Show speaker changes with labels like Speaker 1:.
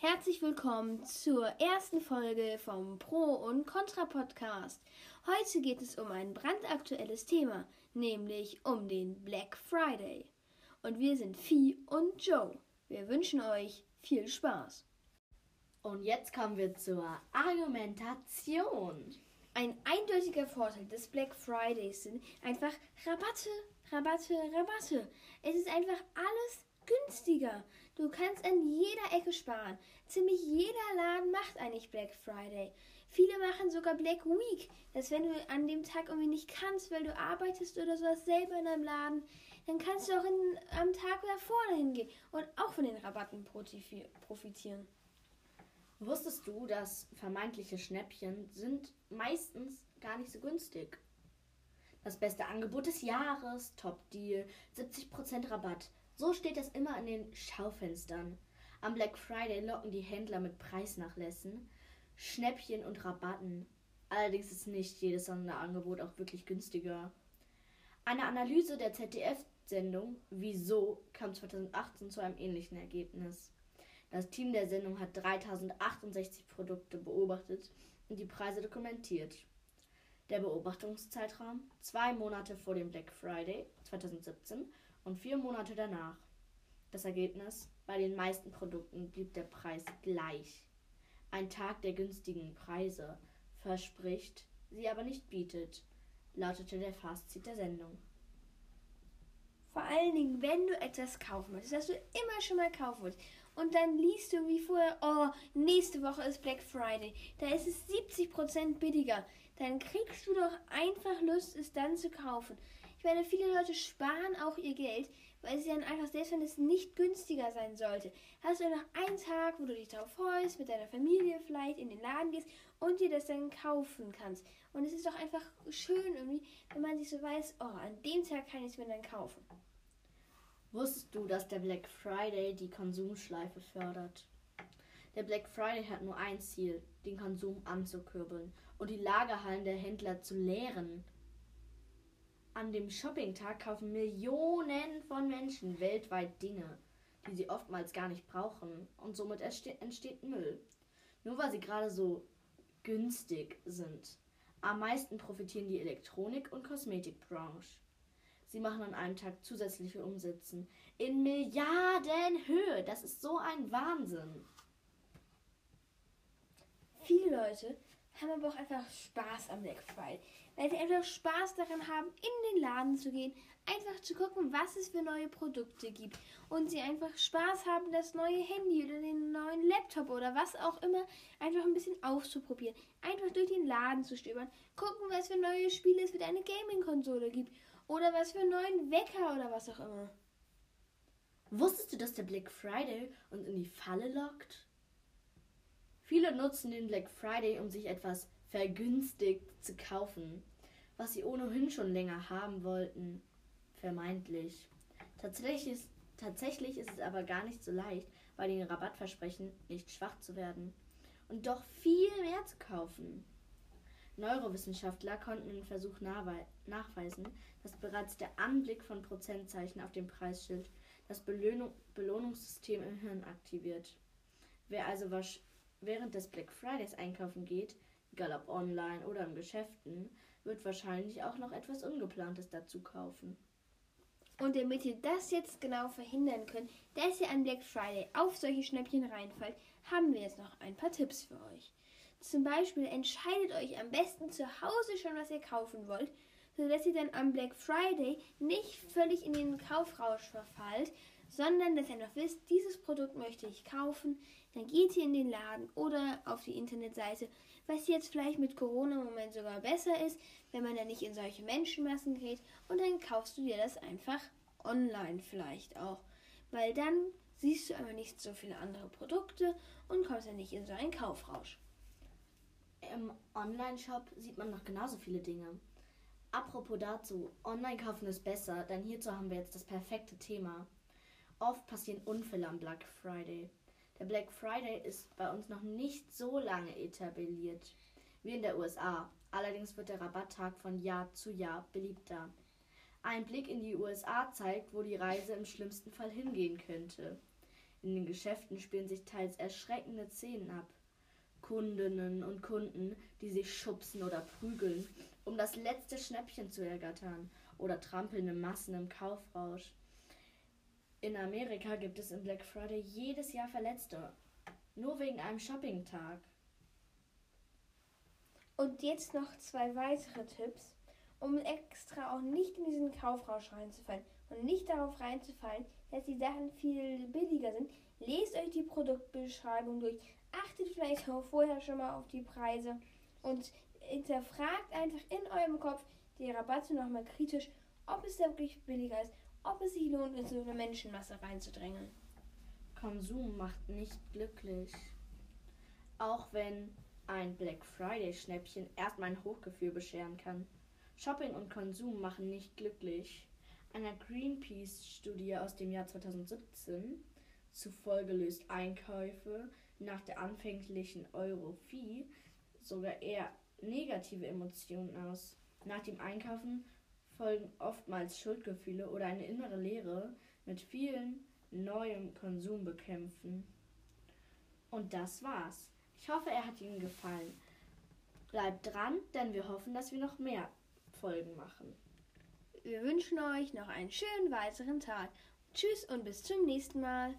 Speaker 1: Herzlich willkommen zur ersten Folge vom Pro und Contra Podcast. Heute geht es um ein brandaktuelles Thema, nämlich um den Black Friday. Und wir sind Vieh und Joe. Wir wünschen euch viel Spaß.
Speaker 2: Und jetzt kommen wir zur Argumentation.
Speaker 1: Ein eindeutiger Vorteil des Black Fridays sind einfach Rabatte, Rabatte, Rabatte. Es ist einfach alles günstiger. Du kannst an jeder Ecke sparen. Ziemlich jeder Laden macht eigentlich Black Friday. Viele machen sogar Black Week, dass wenn du an dem Tag irgendwie nicht kannst, weil du arbeitest oder sowas selber in einem Laden, dann kannst du auch in, am Tag davor hingehen und auch von den Rabatten profitieren.
Speaker 2: Wusstest du, dass vermeintliche Schnäppchen sind meistens gar nicht so günstig? Das beste Angebot des Jahres, Top-Deal, 70% Rabatt. So steht das immer in den Schaufenstern. Am Black Friday locken die Händler mit Preisnachlässen, Schnäppchen und Rabatten. Allerdings ist nicht jedes Sonderangebot auch wirklich günstiger. Eine Analyse der ZDF-Sendung Wieso kam 2018 zu einem ähnlichen Ergebnis. Das Team der Sendung hat 3068 Produkte beobachtet und die Preise dokumentiert. Der Beobachtungszeitraum zwei Monate vor dem Black Friday 2017 und vier Monate danach. Das Ergebnis: Bei den meisten Produkten blieb der Preis gleich. Ein Tag der günstigen Preise verspricht, sie aber nicht bietet, lautete der Fazit der Sendung.
Speaker 1: Vor allen Dingen, wenn du etwas kaufen möchtest, das du immer schon mal kaufen wolltest und dann liest du wie vorher, oh, nächste Woche ist Black Friday, da ist es 70% billiger. Dann kriegst du doch einfach Lust, es dann zu kaufen. Ich meine, viele Leute sparen auch ihr Geld, weil sie dann einfach, selbst wenn es nicht günstiger sein sollte, hast du einfach einen Tag, wo du dich darauf freust, mit deiner Familie vielleicht in den Laden gehst und dir das dann kaufen kannst. Und es ist doch einfach schön irgendwie, wenn man sich so weiß, oh, an dem Tag kann ich es mir dann kaufen.
Speaker 2: Wusstest du, dass der Black Friday die Konsumschleife fördert? Der Black Friday hat nur ein Ziel, den Konsum anzukurbeln und die Lagerhallen der Händler zu leeren. An dem Shoppingtag kaufen Millionen von Menschen weltweit Dinge, die sie oftmals gar nicht brauchen und somit entsteht Müll. Nur weil sie gerade so günstig sind. Am meisten profitieren die Elektronik- und Kosmetikbranche. Sie machen an einem Tag zusätzliche Umsätze. In Milliardenhöhe. Das ist so ein Wahnsinn.
Speaker 1: Viele Leute haben aber auch einfach Spaß am Black Friday, weil sie einfach Spaß daran haben, in den Laden zu gehen, einfach zu gucken, was es für neue Produkte gibt. Und sie einfach Spaß haben, das neue Handy oder den neuen Laptop oder was auch immer einfach ein bisschen auszuprobieren, einfach durch den Laden zu stöbern, gucken, was für neue Spiele es für eine Gaming-Konsole gibt oder was für einen neuen Wecker oder was auch immer.
Speaker 2: Wusstest du, dass der Black Friday uns in die Falle lockt? Viele nutzen den Black Friday, um sich etwas vergünstigt zu kaufen, was sie ohnehin schon länger haben wollten. Vermeintlich. Tatsächlich ist, tatsächlich ist es aber gar nicht so leicht, bei den Rabattversprechen nicht schwach zu werden und doch viel mehr zu kaufen. Neurowissenschaftler konnten im Versuch nachweisen, dass bereits der Anblick von Prozentzeichen auf dem Preisschild das Belohnung Belohnungssystem im Hirn aktiviert. Wer also während des Black Fridays einkaufen geht, egal ob online oder in Geschäften, wird wahrscheinlich auch noch etwas Ungeplantes dazu kaufen.
Speaker 1: Und damit ihr das jetzt genau verhindern könnt, dass ihr an Black Friday auf solche Schnäppchen reinfallt, haben wir jetzt noch ein paar Tipps für euch. Zum Beispiel entscheidet euch am besten zu Hause schon, was ihr kaufen wollt, sodass ihr dann am Black Friday nicht völlig in den Kaufrausch verfallt, sondern dass ihr noch wisst, dieses Produkt möchte ich kaufen. Dann geht ihr in den Laden oder auf die Internetseite, was jetzt vielleicht mit Corona im Moment sogar besser ist, wenn man dann nicht in solche Menschenmassen geht und dann kaufst du dir das einfach online vielleicht auch, weil dann siehst du aber nicht so viele andere Produkte und kommst dann nicht in so einen Kaufrausch.
Speaker 2: Im Online-Shop sieht man noch genauso viele Dinge. Apropos dazu, Online-Kaufen ist besser, denn hierzu haben wir jetzt das perfekte Thema. Oft passieren Unfälle am Black Friday. Der Black Friday ist bei uns noch nicht so lange etabliert wie in der USA. Allerdings wird der Rabatttag von Jahr zu Jahr beliebter. Ein Blick in die USA zeigt, wo die Reise im schlimmsten Fall hingehen könnte. In den Geschäften spielen sich teils erschreckende Szenen ab. Kundinnen und Kunden, die sich schubsen oder prügeln, um das letzte Schnäppchen zu ergattern, oder trampelnde Massen im Kaufrausch. In Amerika gibt es im Black Friday jedes Jahr Verletzte, nur wegen einem Shoppingtag.
Speaker 1: Und jetzt noch zwei weitere Tipps, um extra auch nicht in diesen Kaufrausch reinzufallen und nicht darauf reinzufallen, dass die Sachen viel billiger sind. Lest euch die Produktbeschreibung durch, achtet vielleicht auch vorher schon mal auf die Preise und hinterfragt einfach in eurem Kopf die Rabatte nochmal kritisch, ob es da wirklich billiger ist, ob es sich lohnt, in so eine Menschenmasse reinzudrängen.
Speaker 2: Konsum macht nicht glücklich. Auch wenn ein Black Friday Schnäppchen erstmal ein Hochgefühl bescheren kann. Shopping und Konsum machen nicht glücklich. Einer Greenpeace-Studie aus dem Jahr 2017 zufolge löst Einkäufe nach der anfänglichen Euro-Fee sogar eher negative Emotionen aus. Nach dem Einkaufen folgen oftmals Schuldgefühle oder eine innere Leere mit vielen neuem Konsum bekämpfen. Und das war's. Ich hoffe, er hat Ihnen gefallen. Bleibt dran, denn wir hoffen, dass wir noch mehr Folgen machen.
Speaker 1: Wir wünschen euch noch einen schönen weiteren Tag. Tschüss und bis zum nächsten Mal.